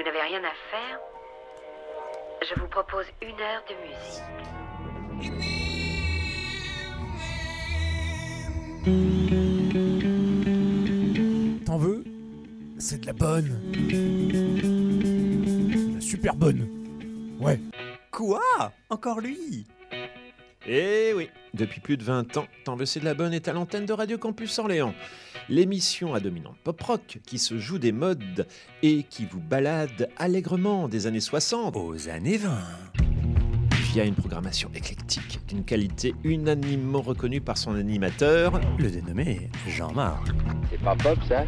vous n'avez rien à faire, je vous propose une heure de musique. T'en veux? C'est de la bonne. La super bonne. Ouais. Quoi? Encore lui? Eh oui, depuis plus de 20 ans, T'en veux c'est de la bonne est à l'antenne de Radio Campus Orléans. L'émission à dominante pop-rock qui se joue des modes et qui vous balade allègrement des années 60 Aux années 20. via une programmation éclectique d'une qualité unanimement reconnue par son animateur. Le dénommé Jean-Marc. C'est pas pop ça?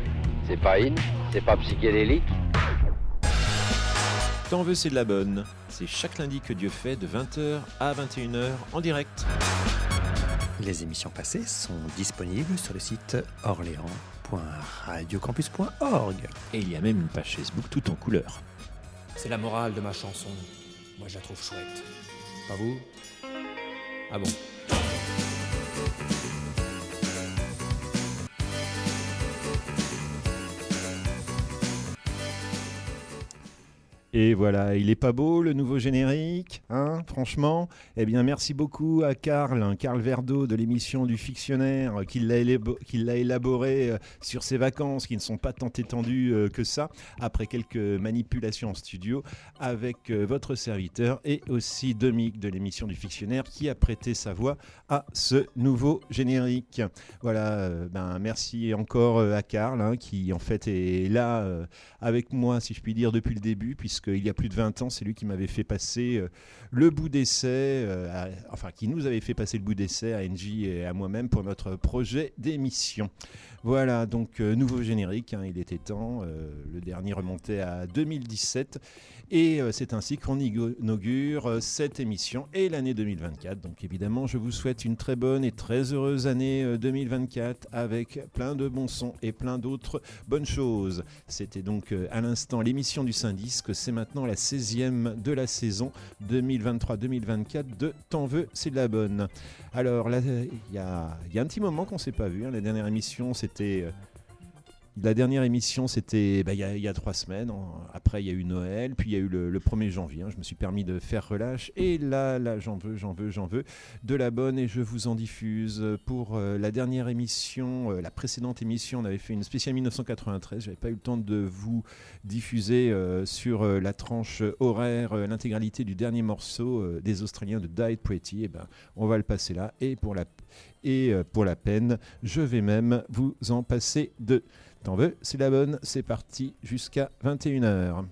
C'est pas in? C'est pas psychédélique? T'en veux c'est de la bonne. C'est chaque lundi que Dieu fait de 20h à 21h en direct. Les émissions passées sont disponibles sur le site orléans.radiocampus.org. Et il y a même une page Facebook tout en couleur. C'est la morale de ma chanson. Moi, je la trouve chouette. Pas vous? Ah bon? Et voilà, il est pas beau le nouveau générique, hein, franchement. Eh bien, merci beaucoup à Karl, hein, Karl Verdo de l'émission du Fictionnaire, euh, qui l'a élaboré euh, sur ses vacances, qui ne sont pas tant étendues euh, que ça, après quelques manipulations en studio, avec votre serviteur et aussi Domic de l'émission du Fictionnaire, qui a prêté sa voix à ce nouveau générique. Voilà, ben merci encore à Karl, hein, qui en fait est là avec moi, si je puis dire, depuis le début, puisqu'il y a plus de 20 ans, c'est lui qui m'avait fait passer euh, le bout d'essai, euh, à- enfin qui nous avait fait passer le bout d'essai à NJ et à moi-même pour notre projet d'émission. Voilà, donc euh, nouveau générique, hein, il était temps, le dernier remontait à 2017, et c'est ainsi qu'on inaugure cette émission et l'année 2024. Donc évidemment, je vous souhaite une très bonne et très heureuse année euh, 2024 avec plein de bons sons et plein d'autres bonnes choses. C'était donc à l'instant l'émission du c'est maintenant la 16e de la saison 2023-2024 de T'en veux, c'est de la bonne. Alors il y a, un petit moment qu'on s'est pas vu, hein. la dernière émission c'était... la dernière émission, c'était bah, il y, a- trois semaines. Après, il y a eu Noël, puis il y a eu le, le 1er janvier. hein. Je me suis permis de faire relâche. Et là, là, j'en veux, j'en veux, j'en veux. De la bonne, et je vous en diffuse. Pour euh, la dernière émission, euh, la précédente émission, on avait fait une spéciale 1993. J'avais pas eu le temps de vous diffuser euh, sur la tranche horaire l'intégralité du dernier morceau des Australiens de Died Pretty. Et ben, on va le passer là. Et pour la, et, pour la peine, je vais même vous en passer deux. T'en veux C'est la bonne, c'est parti jusqu'à 21h.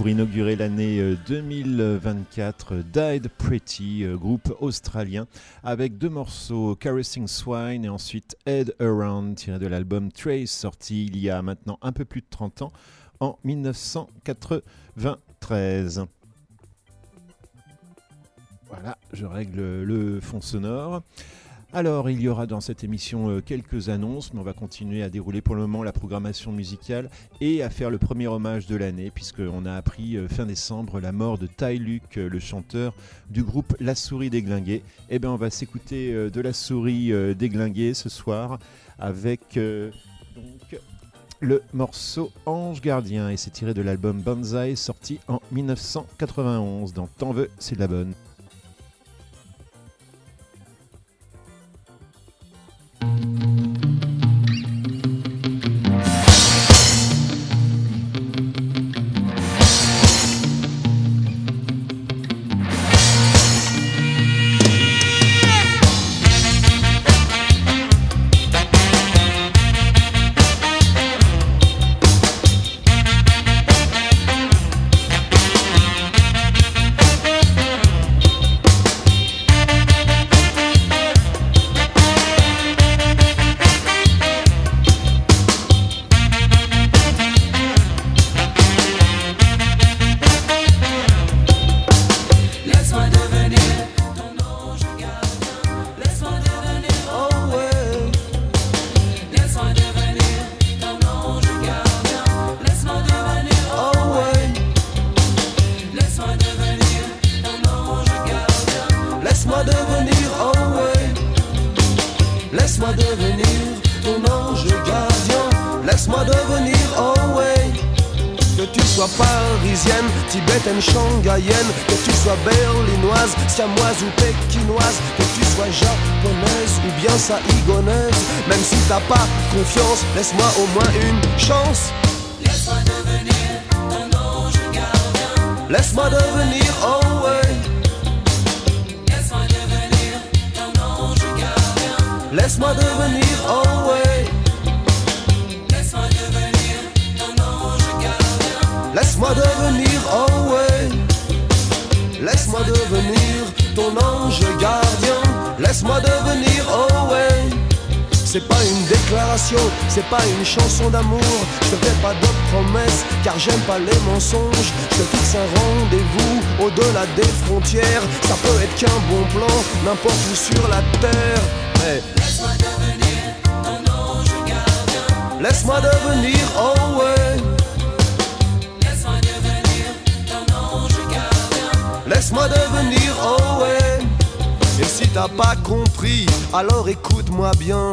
Pour inaugurer l'année euh, 2024, euh, Died Pretty, euh, groupe australien, avec deux morceaux, Caressing Swine et ensuite Head Around, tiré de l'album Trace, sorti il y a maintenant un peu plus de 30 ans, en 1993. Voilà, je règle le fond sonore. Alors, il y aura dans cette émission euh, quelques annonces, mais on va continuer à dérouler pour le moment la programmation musicale et à faire le premier hommage de l'année, puisqu'on a appris euh, fin décembre la mort de Ty Luke, euh, le chanteur du groupe La Souris Déglinguée. Eh bien, on va s'écouter de La Souris Déglinguée ce soir avec le morceau Ange Gardien, et c'est tiré de l'album Banzai sorti en 1991. Dans T'en veux, c'est de la bonne. Laisse-moi au moins une chance. Pas une chanson d'amour. Je te fais pas de promesses, car j'aime pas les mensonges. Je te fixe un rendez-vous au-delà des frontières. Ça peut être qu'un bon plan, n'importe où sur la terre. Mais Laisse-moi devenir ton ange gardien. laisse-moi devenir, oh ouais. Laisse-moi devenir ton ange gardien. Laisse-moi devenir, oh ouais. Et si t'as pas compris, alors écoute-moi bien.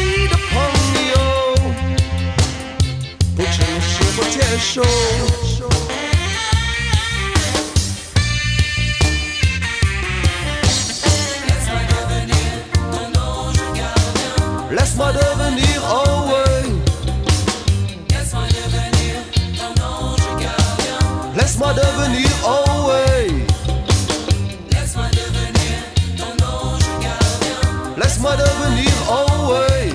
cię show. Laisse-moi devenir, oh ouais. Laisse-moi devenir ton ange gardien. Laisse-moi devenir, oh. Laisse-moi devenir ton ange gardien. Laisse-moi devenir, oh ouais.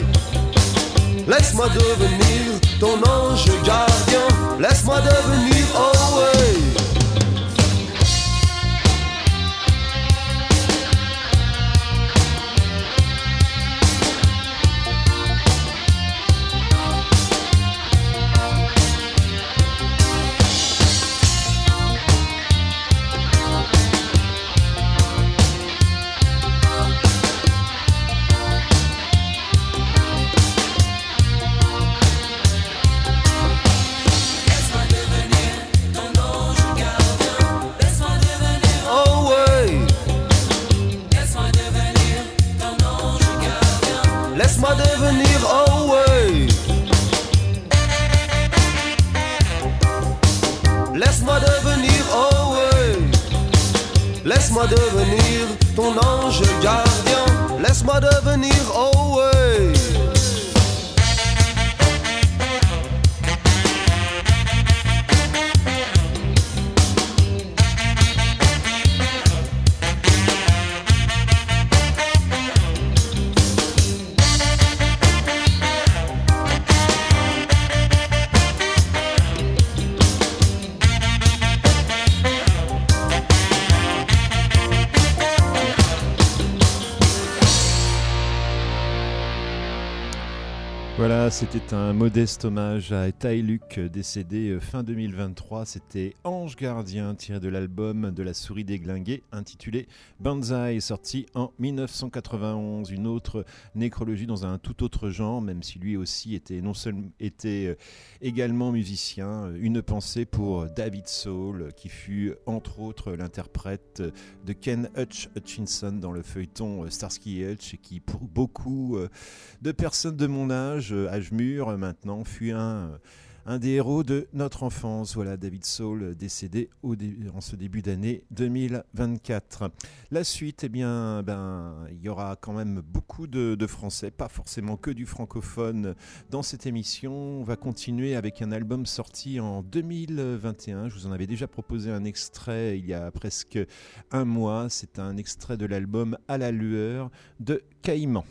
Laisse-moi devenir ton ange gardien. Laisse-moi devenir, oh c'était un modeste hommage à Luc, décédé euh, fin 2023. C'était Ange Gardien, tiré de l'album de la souris déglinguée, intitulé Banzai, sorti en 1991. Une autre nécrologie dans un tout autre genre, même si lui aussi était non seulement était euh, également musicien. Une pensée pour David Soul, qui fut entre autres l'interprète de Ken Hutch Hutchinson dans le feuilleton euh, Starsky et Hutch, qui pour beaucoup euh, de personnes de mon âge, âge mûr maintenant, fut un, un des héros de notre enfance. Voilà, David euh, décédé en ce début d'année 2024. La suite, eh bien, ben, il y aura quand même beaucoup de, de français, pas forcément que du francophone dans cette émission. On va continuer avec un album sorti en 2021. Je vous en avais déjà proposé un extrait il y a presque un mois. C'est un extrait de l'album À la lueur de Caïman.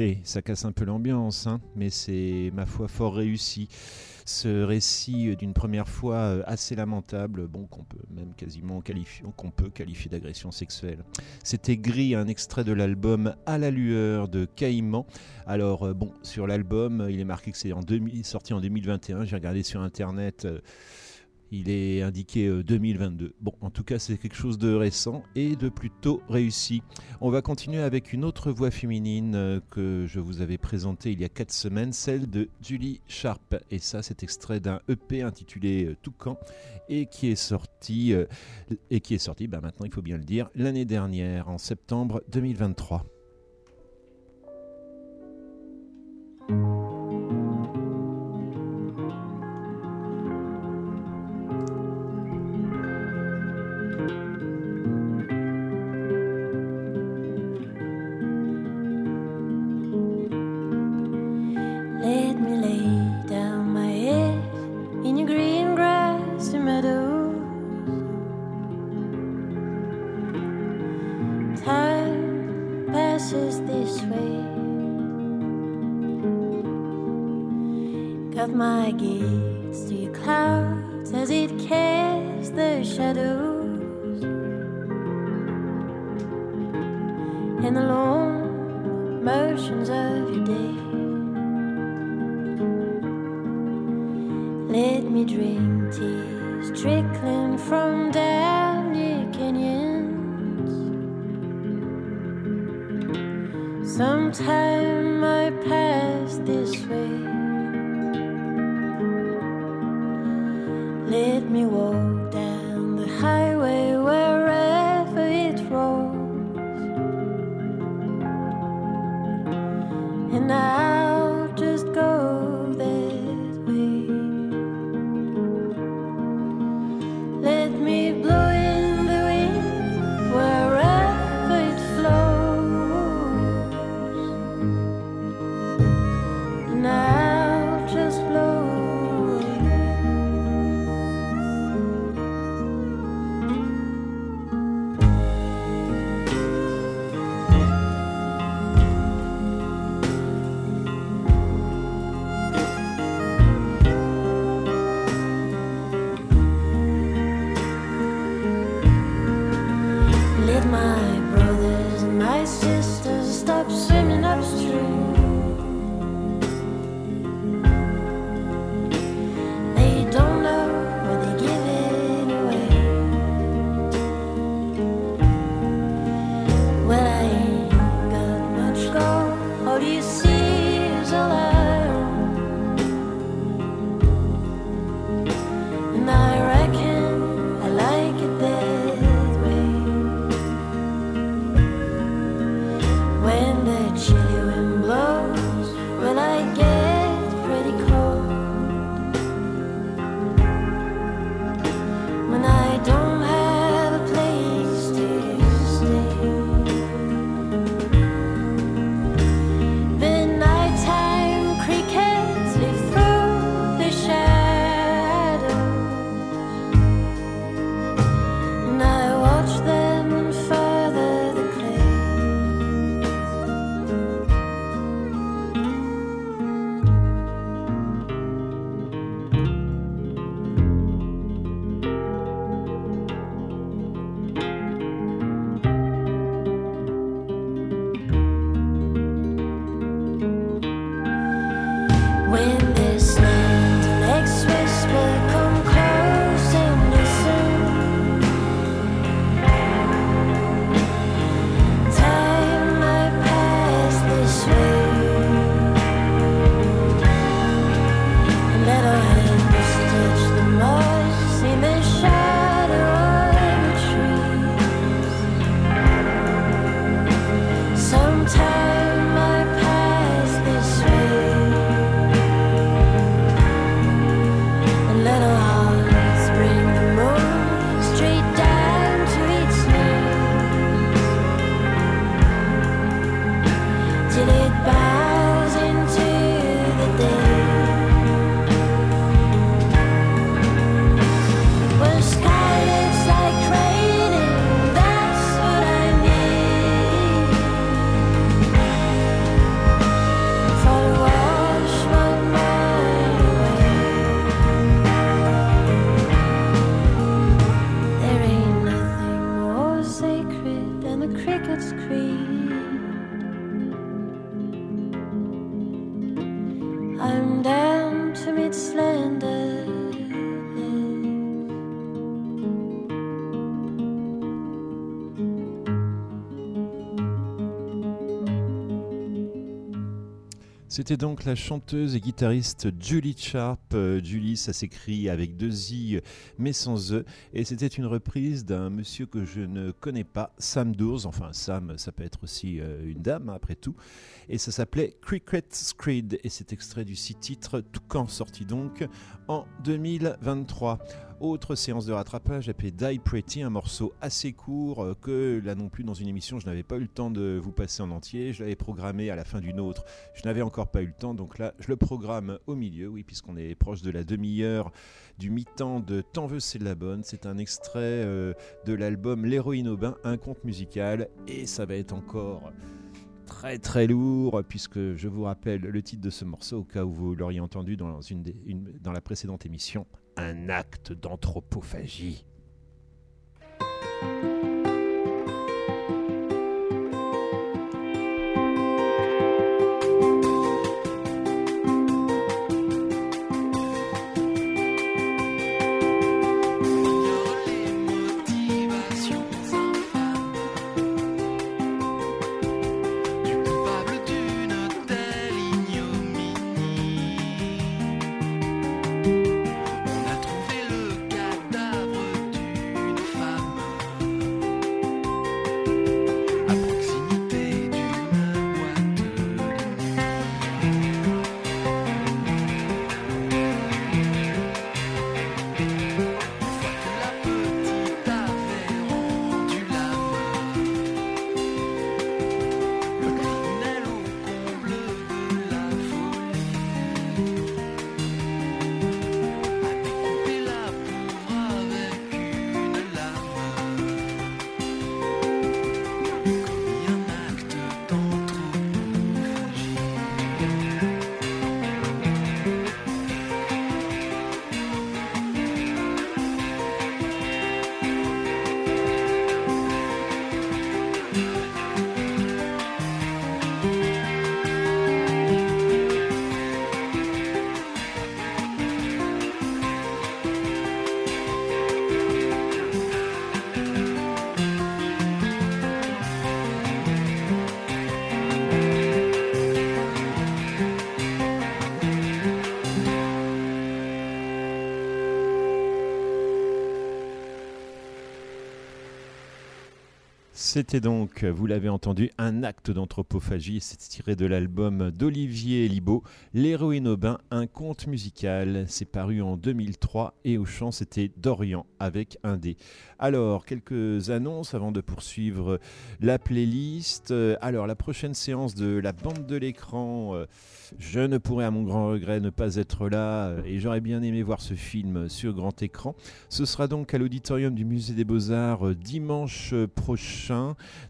Et ça casse un peu l'ambiance, hein, mais c'est ma foi fort réussi. Ce récit euh, d'une première fois euh, assez lamentable, bon qu'on peut même quasiment qualifier, qu'on peut qualifier d'agression sexuelle. C'était Gris, un extrait de l'album À la lueur de Caïman. Alors euh, bon, sur l'album, il est marqué que c'est en 2000 sorti en 2021. J'ai regardé sur internet. Il est indiqué euh, 2022. Bon, en tout cas, c'est quelque chose de récent et de plutôt réussi. On va continuer avec une autre voix féminine euh, que je vous avais présentée il y a 4 semaines, celle de Julie Sharp. Et ça, c'est extrait d'un EP intitulé euh, Toucan et qui est sorti, euh, et qui est sorti bah, maintenant, il faut bien le dire, l'année dernière, en septembre 2023. C'était donc la chanteuse et guitariste Julie Sharp. Euh, Julie, ça s'écrit avec deux i mais sans e. Et c'était une reprise d'un monsieur que je ne connais pas, Sam Doors. Enfin, Sam, ça peut être aussi euh, une dame, après tout. Et ça s'appelait Cricket Screed. Et c'est extrait du six titres Toucan, sorti donc en 2023. Autre séance de rattrapage appelée Die Pretty, un morceau assez court euh, que là non plus dans une émission je n'avais pas eu le temps de vous passer en entier. Je l'avais programmé à la fin d'une autre. Je n'avais encore pas eu le temps, donc là je le programme au milieu, oui, puisqu'on est proche de la demi-heure du mi-temps de Tant veut c'est la bonne. C'est un extrait euh, de l'album L'héroïne au bain, un conte musical, et ça va être encore très très lourd puisque je vous rappelle le titre de ce morceau au cas où vous l'auriez entendu dans, une dans la précédente émission, un acte d'anthropophagie. C'était donc, vous l'avez entendu, un acte d'anthropophagie. C'est tiré de l'album d'Olivier Libaud, L'héroïne au bain, un conte musical. C'est paru en 2003 et au chant, c'était Dorian avec un D. Alors, quelques annonces avant de poursuivre la playlist. Alors, la prochaine séance de la bande de l'écran, euh, je ne pourrais à mon grand regret ne pas être là euh, et j'aurais bien aimé voir ce film sur grand écran. Ce sera donc à l'auditorium du Musée des Beaux-Arts euh, dimanche euh,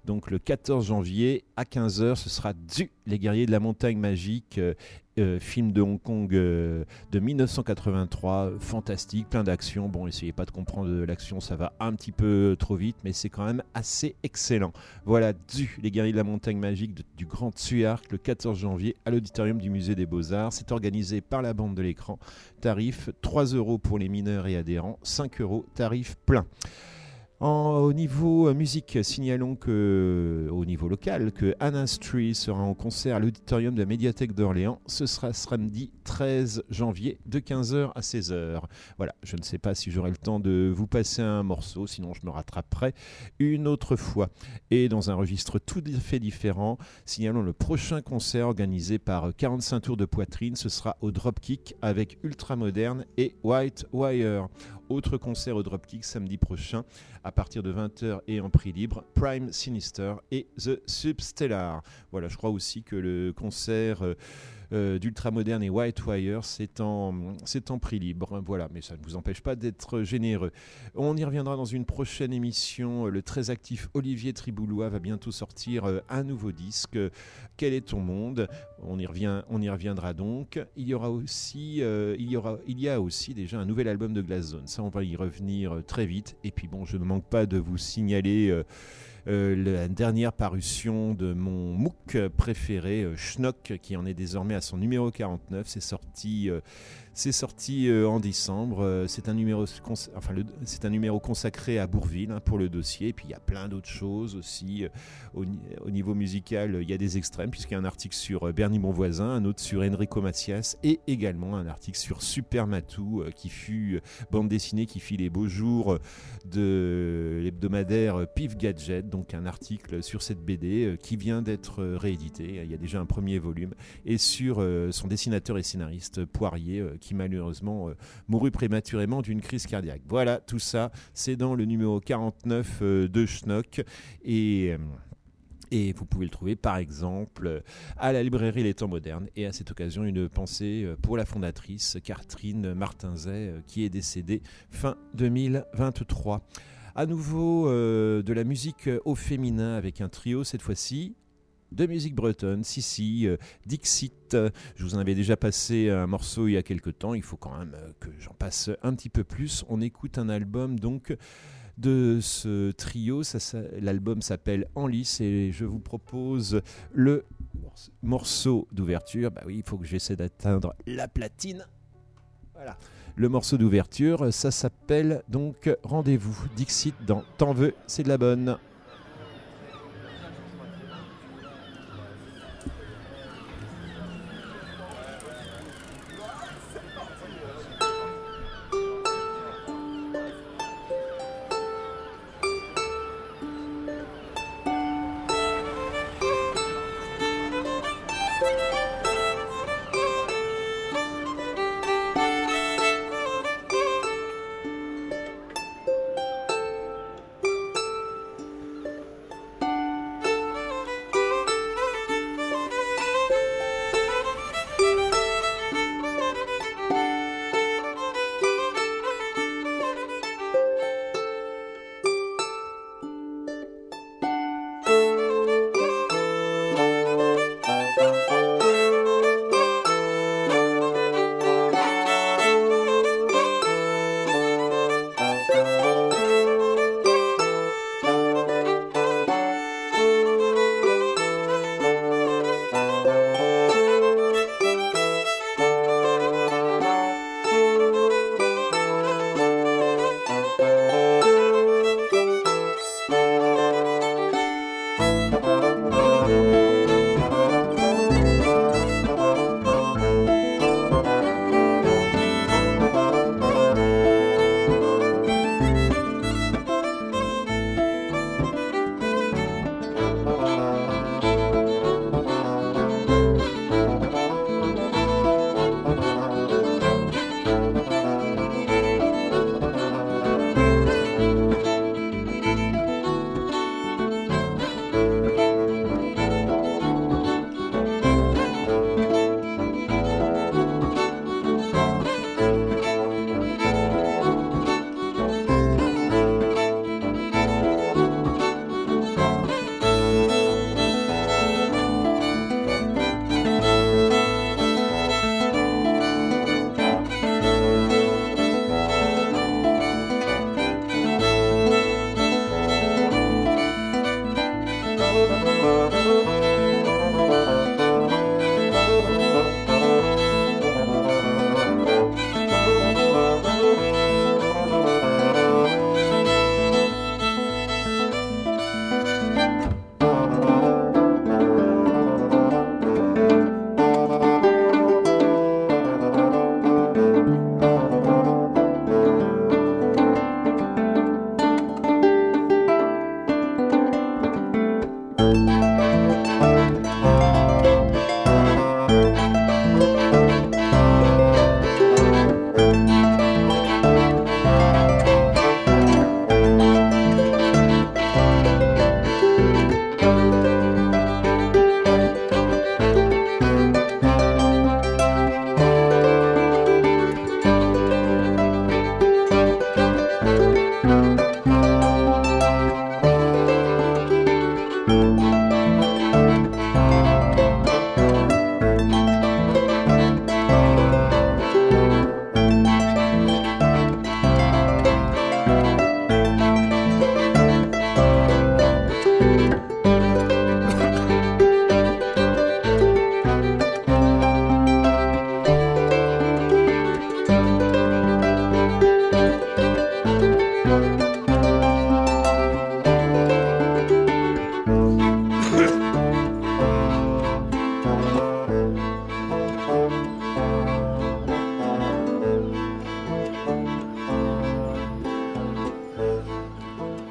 donc le 14 janvier à 15h. Ce sera Du, les guerriers de la montagne magique. euh, euh, film de Hong Kong euh, de 1983, fantastique, plein d'action. Bon, essayez pas de comprendre l'action, ça va un petit peu trop vite, mais c'est quand même assez excellent. Voilà, du Les Guerriers de la Montagne Magique du Grand Tsuark le 14 janvier à l'auditorium du Musée des Beaux-Arts. C'est organisé par la bande de l'écran. Tarif 3 euros pour les mineurs et adhérents, 5 euros tarif plein. En- au niveau euh, musique, signalons que, au niveau local, que Anna Tree sera en concert à l'auditorium de la médiathèque d'Orléans. Ce sera samedi 13 janvier de 15h à 16h. Voilà, je ne sais pas si j'aurai le temps de vous passer un morceau, sinon je me rattraperai une autre fois. Et dans un registre tout à fait différent, signalons le prochain concert organisé par 45 tours de poitrine. Ce sera au Dropkick avec Ultramoderne et White Wire. Autre concert au Dropkick samedi prochain à partir de 20h et en prix libre, Prime Sinister et The Substellar. Voilà, je crois aussi que le concert euh, d'Ultramoderne et White Wire, c'est en, en prix libre. Voilà, mais ça ne vous empêche pas d'être généreux. On y reviendra dans une prochaine émission. Le très actif Olivier Triboulois va bientôt sortir euh, un nouveau disque. Quel est ton monde? On y, revient, on y reviendra donc. Il y aura aussi, euh, il y aura, il y a aussi déjà un nouvel album de Glass Zone. Ça, on va y revenir euh, très vite. Et puis bon, je ne manque pas de vous signaler. euh, euh, la dernière parution de mon MOOC préféré, euh, Schnock, qui en est désormais à son numéro 49. C'est sorti, euh, c'est sorti euh, en décembre. Euh, c'est un numéro, enfin, c'est un numéro consacré à Bourville hein, pour le dossier. Et puis il y a plein d'autres choses aussi. euh, au, ni- au niveau musical, il y a des extrêmes, puisqu'il y a un article sur Bernie Bonvoisin, un autre sur Enrico Macias, et également un article sur Super Matou, qui fut bande dessinée qui fit les beaux jours de l'hebdomadaire Pif Gadget, donc un article sur cette BD qui vient d'être réédité. Il y a déjà un premier volume, et sur son dessinateur et scénariste Poirier, euh, qui malheureusement euh, mourut prématurément d'une crise cardiaque. Voilà, tout ça, c'est dans le numéro 49 euh, de Schnock. Et. euh, et vous pouvez le trouver par exemple à la librairie Les Temps Modernes. Et à cette occasion, une pensée pour la fondatrice Catherine Martinzet qui est décédée fin 2023. À nouveau de la musique au féminin avec un trio cette fois-ci. De musique bretonne, si si, euh, Dixit. Je vous en avais déjà passé un morceau il y a quelque temps. Il faut quand même euh, que j'en passe un petit peu plus. On écoute un album donc de ce trio. L'album s'appelle En et je vous propose le morce- morceau d'ouverture. Bah oui, il faut que j'essaie d'atteindre la platine. Voilà. Le morceau d'ouverture, ça s'appelle donc Rendez-vous Dixit dans T'en veux, c'est de la bonne.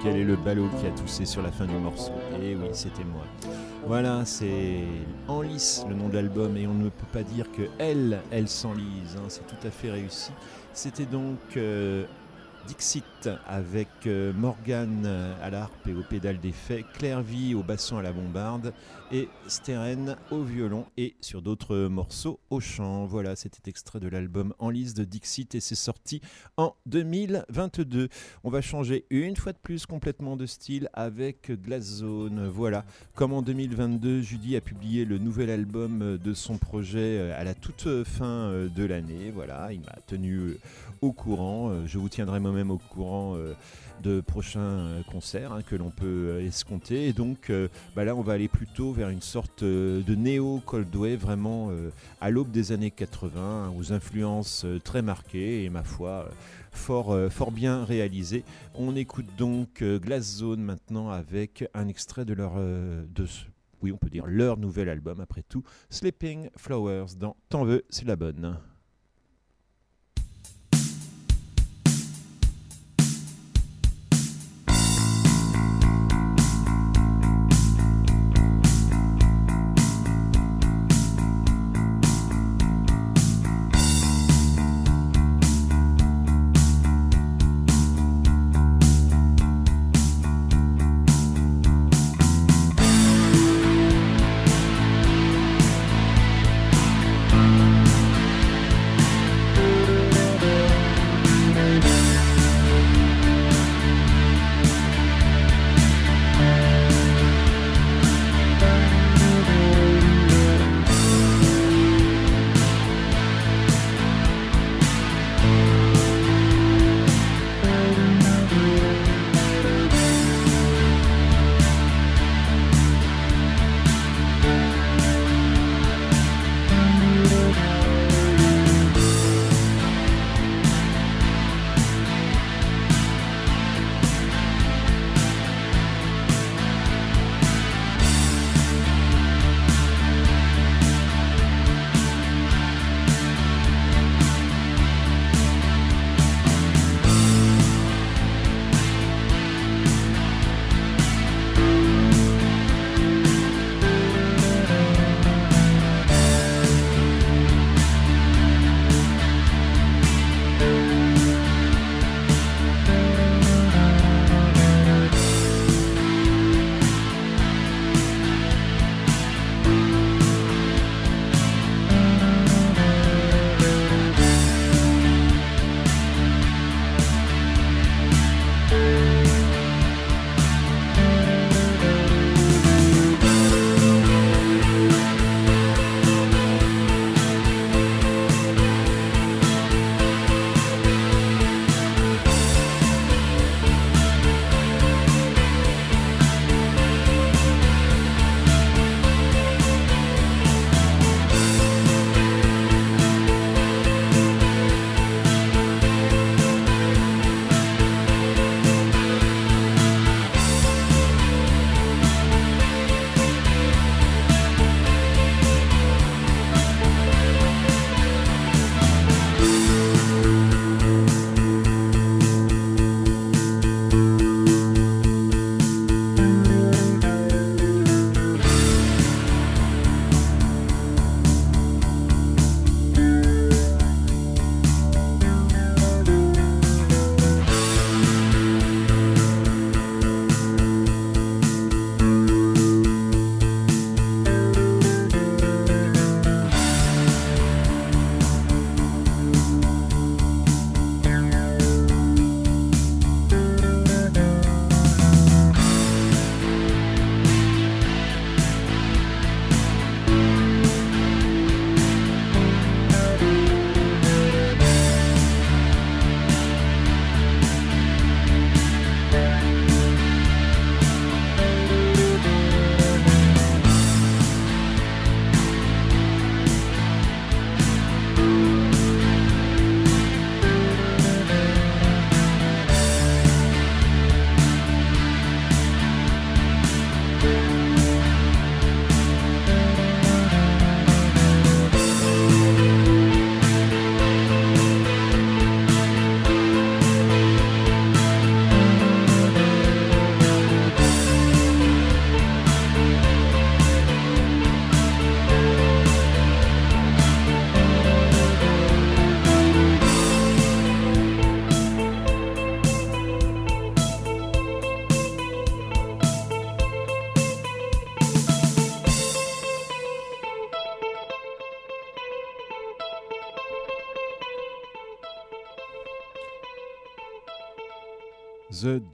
Quel est le ballot qui a toussé sur la fin du morceau Et oui, c'était moi. Voilà, c'est En lice le nom de l'album et on ne peut pas dire que elle, elle s'enlise. hein, c'est tout à fait réussi. C'était donc euh, Dixit avec euh, Morgane euh, à l'harpe et au pédale d'effet, Clairvy au basson à la bombarde et Steren au violon et sur d'autres morceaux au chant. Voilà, c'était extrait de l'album En lice de Dixit et c'est sorti en 2022. On va changer une fois de plus complètement de style avec Glass Zone. Voilà, comme en 2022, Judy a publié le nouvel album de son projet euh, à la toute fin euh, de l'année. Voilà, il m'a tenu au courant. Je vous tiendrai moi-même au courant euh, de prochains euh, concerts hein, que l'on peut euh, escompter. Et donc bah là, on va aller plutôt vers une sorte de néo cold wave, vraiment à l'aube des années 80, hein, aux influences très marquées et ma foi. Fort, fort bien réalisé. On écoute donc Glass Zone maintenant avec un extrait de leur, oui, on peut dire leur nouvel album après tout, Sleeping Flowers dans T'en veux, c'est la bonne.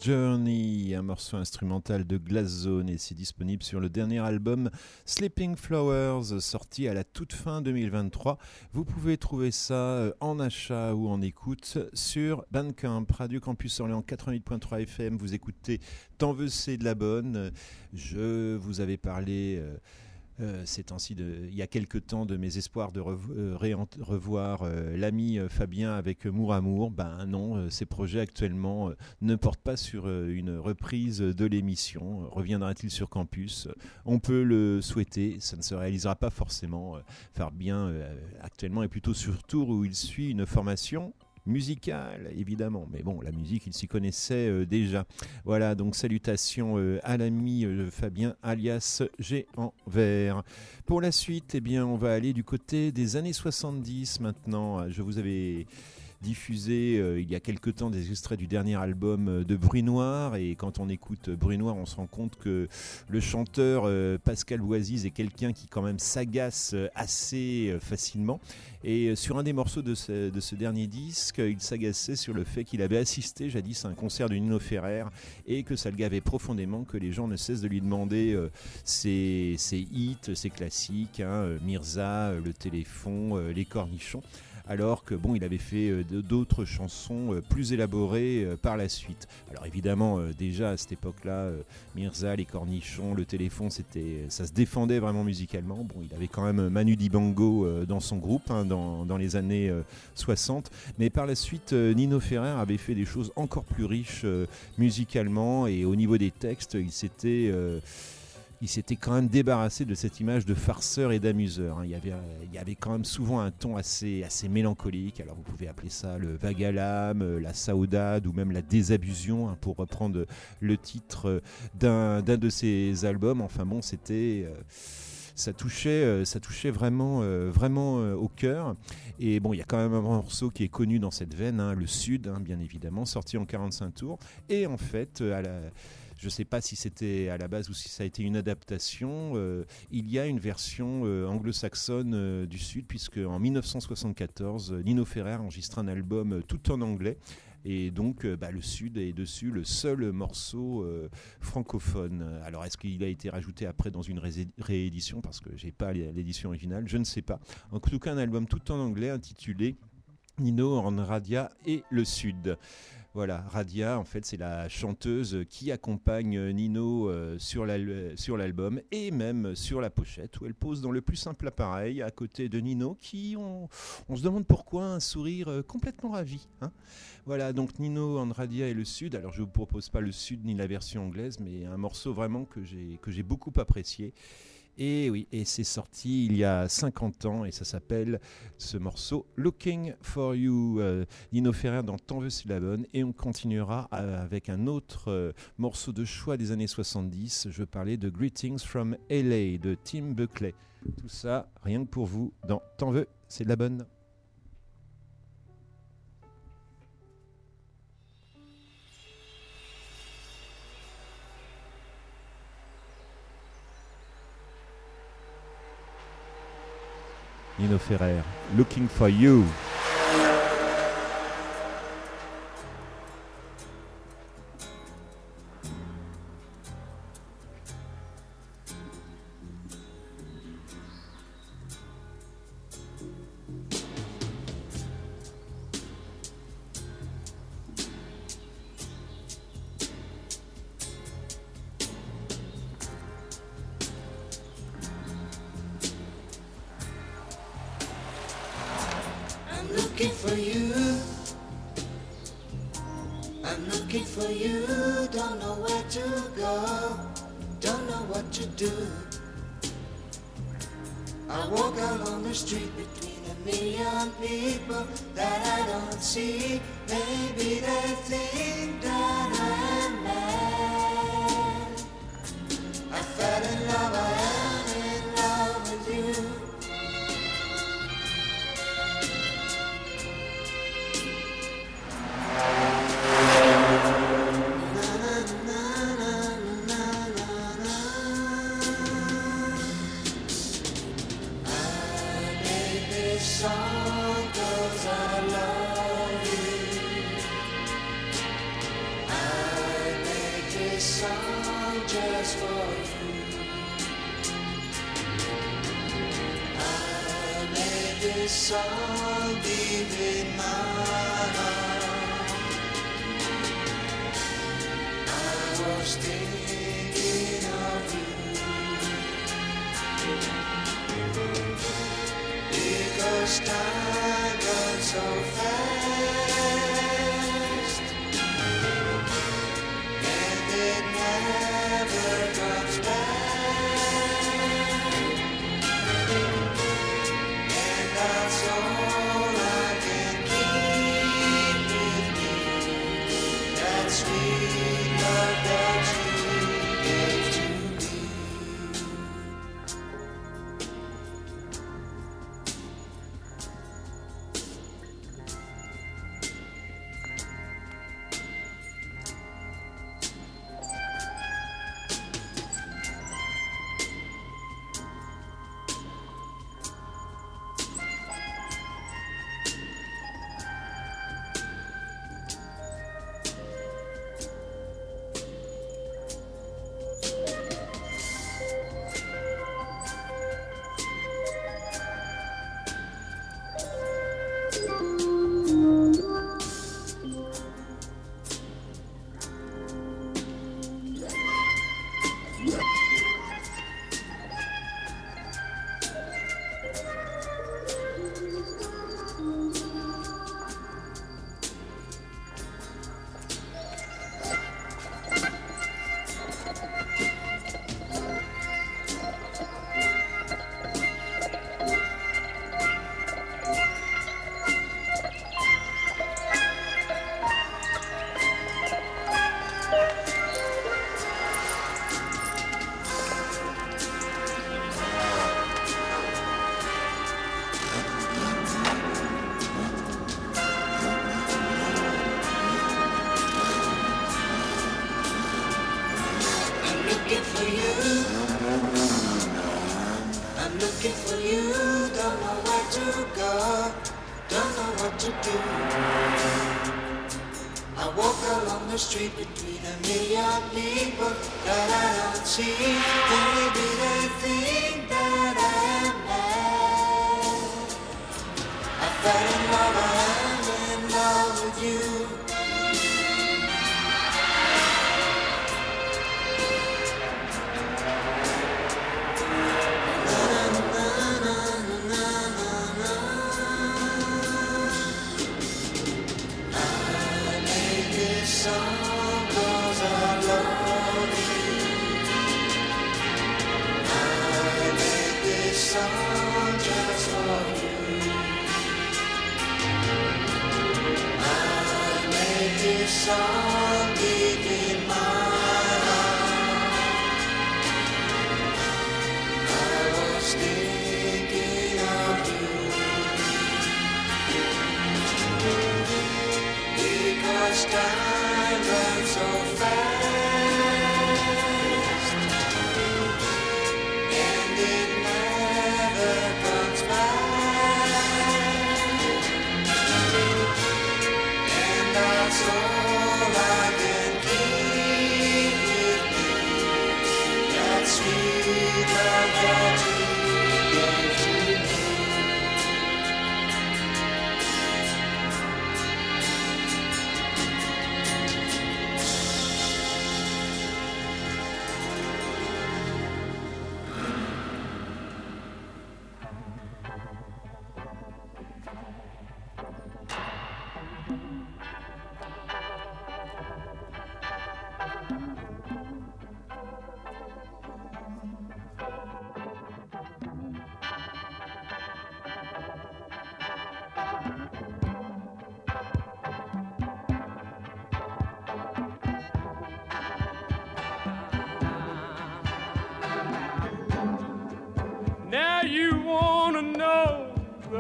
Journey, un morceau instrumental de Glass Zone et c'est disponible sur le dernier album Sleeping Flowers sorti à la toute fin 2023. Vous pouvez trouver ça euh, en achat ou en écoute sur Bandcamp, Radio Campus Orléans 88.3 FM. Vous écoutez Tant veux c'est de la bonne. Je vous avais parlé euh, euh, ces temps-ci, il y a quelque temps, de mes espoirs de euh, revoir euh, l'ami Fabien avec Mour Amour. Ben non, ces projets actuellement ne portent pas sur une reprise de l'émission. Reviendra-t-il sur campus? On peut le souhaiter, ça ne se réalisera pas forcément. Fabien actuellement est plutôt sur tour où il suit une formation musicale, évidemment. Mais bon, la musique, il s'y connaissait euh, déjà. Voilà, donc salutations euh, à l'ami euh, Fabien alias Géant Vert. Pour la suite, eh bien, on va aller du côté des années 70 maintenant. Je vous avais diffusé euh, il y a quelque temps des extraits du dernier album euh, de Bruit Noir. Et quand on écoute euh, Bruit Noir on se rend compte que le chanteur Pascal Oisiz est quelqu'un qui quand même s'agace assez facilement. Et sur un des morceaux de ce, de ce dernier disque il s'agaçait sur le fait qu'il avait assisté jadis à un concert de Nino Ferrer et que ça le gavait profondément que les gens ne cessent de lui demander ses, hits, ses classiques, hein, Mirza, le téléphone, les cornichons alors que bon, il avait fait euh, d'autres chansons euh, plus élaborées euh, par la suite. Alors évidemment, déjà à cette époque-là, Mirza, les cornichons, le téléphone, ça se défendait vraiment musicalement. Bon, il avait quand même Manu Dibango dans son groupe hein, dans, les années euh, 60, mais par la suite, Nino Ferrer avait fait des choses encore plus riches musicalement et au niveau des textes, il s'était il s'était quand même débarrassé de cette image de farceur et d'amuseur. hein. Il, y avait, euh, il y avait quand même souvent un ton assez, assez mélancolique. Alors vous pouvez appeler ça le vague à l'âme, euh, la saudade ou même la désabusion, hein, pour reprendre le titre euh, d'un de ses albums. Enfin bon, c'était... ça touchait, ça touchait vraiment, vraiment au cœur. Et bon, il y a quand même un morceau qui est connu dans cette veine, hein, le Sud, bien évidemment, sorti en 45 tours. Et en fait, à la, je ne sais pas si c'était à la base ou si ça a été une adaptation. euh, il y a une version euh, anglo-saxonne euh, du Sud, puisque en 1974, euh, Nino Ferrer enregistre un album tout en anglais. Et donc, bah, le Sud est dessus le seul morceau francophone. Alors, est-ce qu'il a été rajouté après dans une ré- réédition? Parce que j'ai pas l'é- l'édition originale, je ne sais pas. En tout cas, un album tout en anglais intitulé Nino en Radia et le Sud. Voilà, Radia, en fait, c'est la chanteuse qui accompagne Nino euh, sur l'al- sur l'album et même sur la pochette où elle pose dans le plus simple appareil à côté de Nino qui, on, se demande pourquoi, un sourire euh, complètement ravi. hein. Voilà, donc Nino en Radia et le Sud. Alors, je ne vous propose pas le Sud ni la version anglaise, mais un morceau vraiment que j'ai beaucoup apprécié. Et oui, et c'est sorti il y a 50 ans et ça s'appelle ce morceau Looking for You. euh, Nino Ferrer dans Tant veux c'est la bonne. Et on continuera euh, avec un autre euh, morceau de choix des années 70. Je parlais de Greetings from LA de Tim Buckley. Tout ça, rien que pour vous, dans Tant veux, c'est la bonne. Nino Ferrer, Looking for You. Street between a million people that I don't see. song.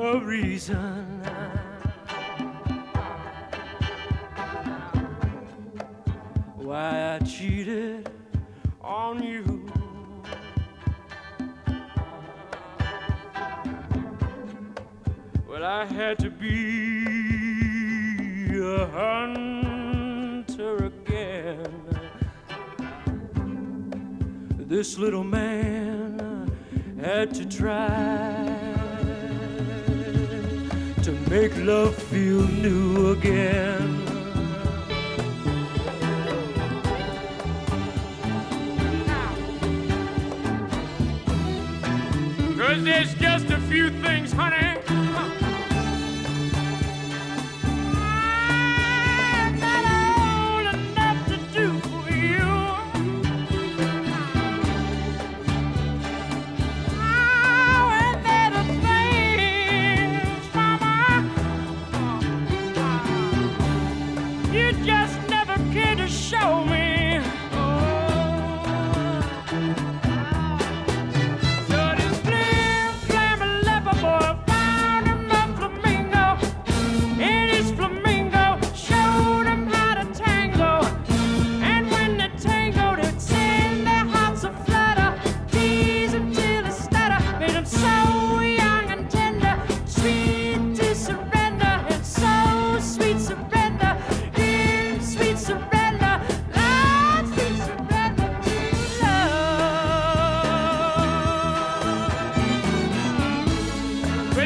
a reason. Why I cheated on you. Well, I had to be a hunter again. This little man had to try make love feel new again. Cause there's just a few things, honey.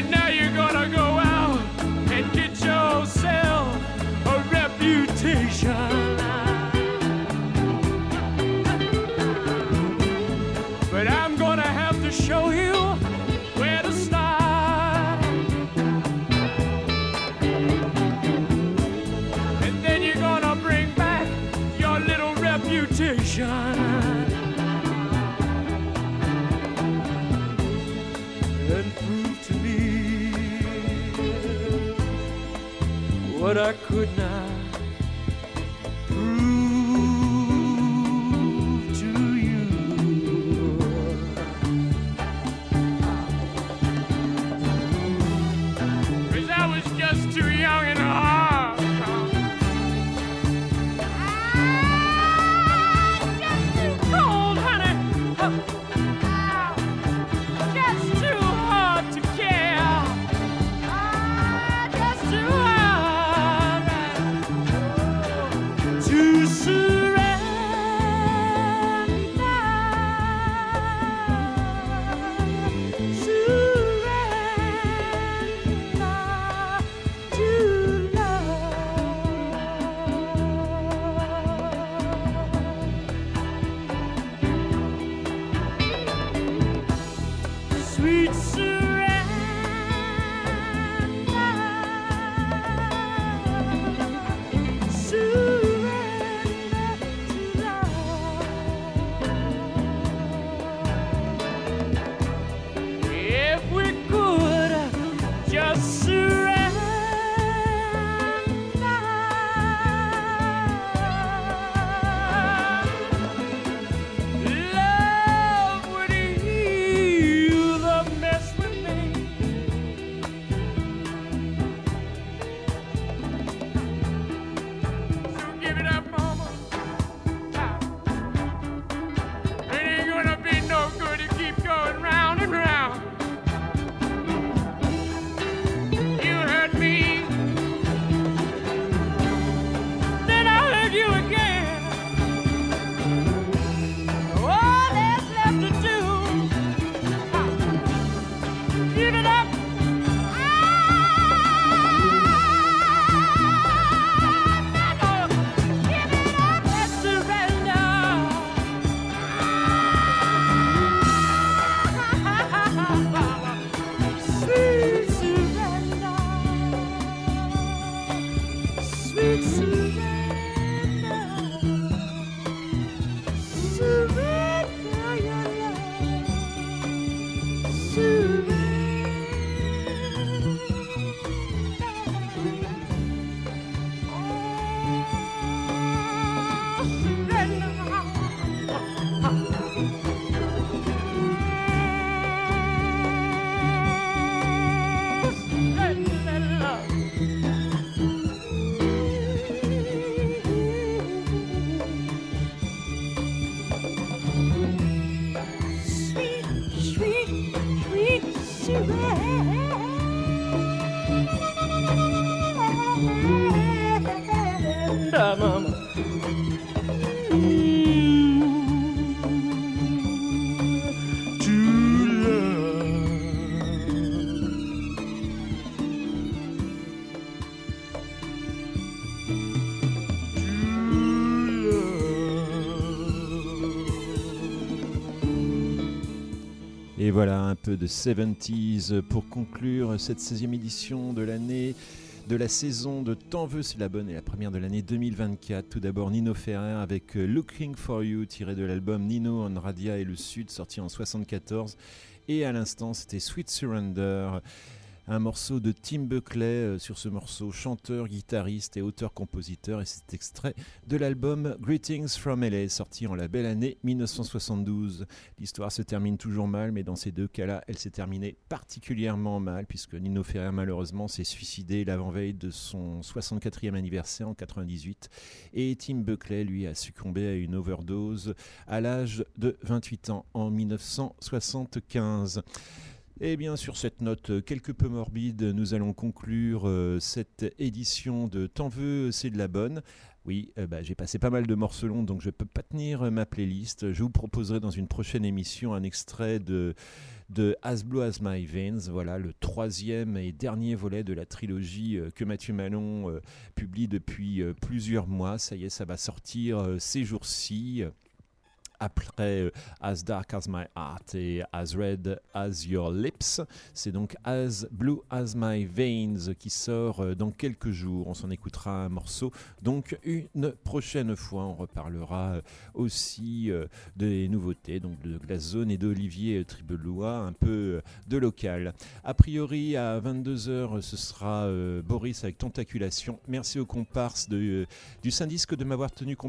but now you're gonna go good night. Et voilà un peu de 70s pour conclure cette 16e édition de l'année de la saison de Tant veut, c'est la bonne et la première de l'année 2024. Tout d'abord Nino Ferrer avec euh, Looking for You tiré de l'album Nino on Radia et le Sud sorti en 74 et à l'instant c'était Sweet Surrender un morceau de Tim Buckley euh, sur ce morceau, chanteur, guitariste et auteur-compositeur, et c'est extrait de l'album Greetings from LA, sorti en la belle année 1972. L'histoire se termine toujours mal, mais dans ces deux cas-là, elle s'est terminée particulièrement mal, puisque Nino Ferrer, malheureusement, s'est suicidé l'avant-veille de son 64e anniversaire en 98, et Tim Buckley, lui, a succombé à une overdose à l'âge de 28 ans en 1975. Et bien sur cette note euh, quelque peu morbide, nous allons conclure euh, cette édition de T'en veux, c'est de la bonne. Oui, euh, bah, j'ai passé pas mal de morceaux longs, donc je ne peux pas tenir ma playlist. Je vous proposerai dans une prochaine émission un extrait de, As Blue As My Veins, voilà le troisième et dernier volet de la trilogie que Mathieu Malon publie depuis plusieurs mois. Ça y est, ça va sortir ces jours-ci après euh, As Dark As My Heart et As Red As Your Lips. C'est donc As Blue As My Veins qui sort euh, dans quelques jours. On s'en écoutera un morceau. Donc une prochaine fois, on reparlera euh, aussi des nouveautés, donc de Glass Zone et d'Olivier Tribelois, un peu de local. A priori, à 22h, ce sera Boris avec Tentaculation. Merci aux comparses du Syndisque de m'avoir tenu compagnie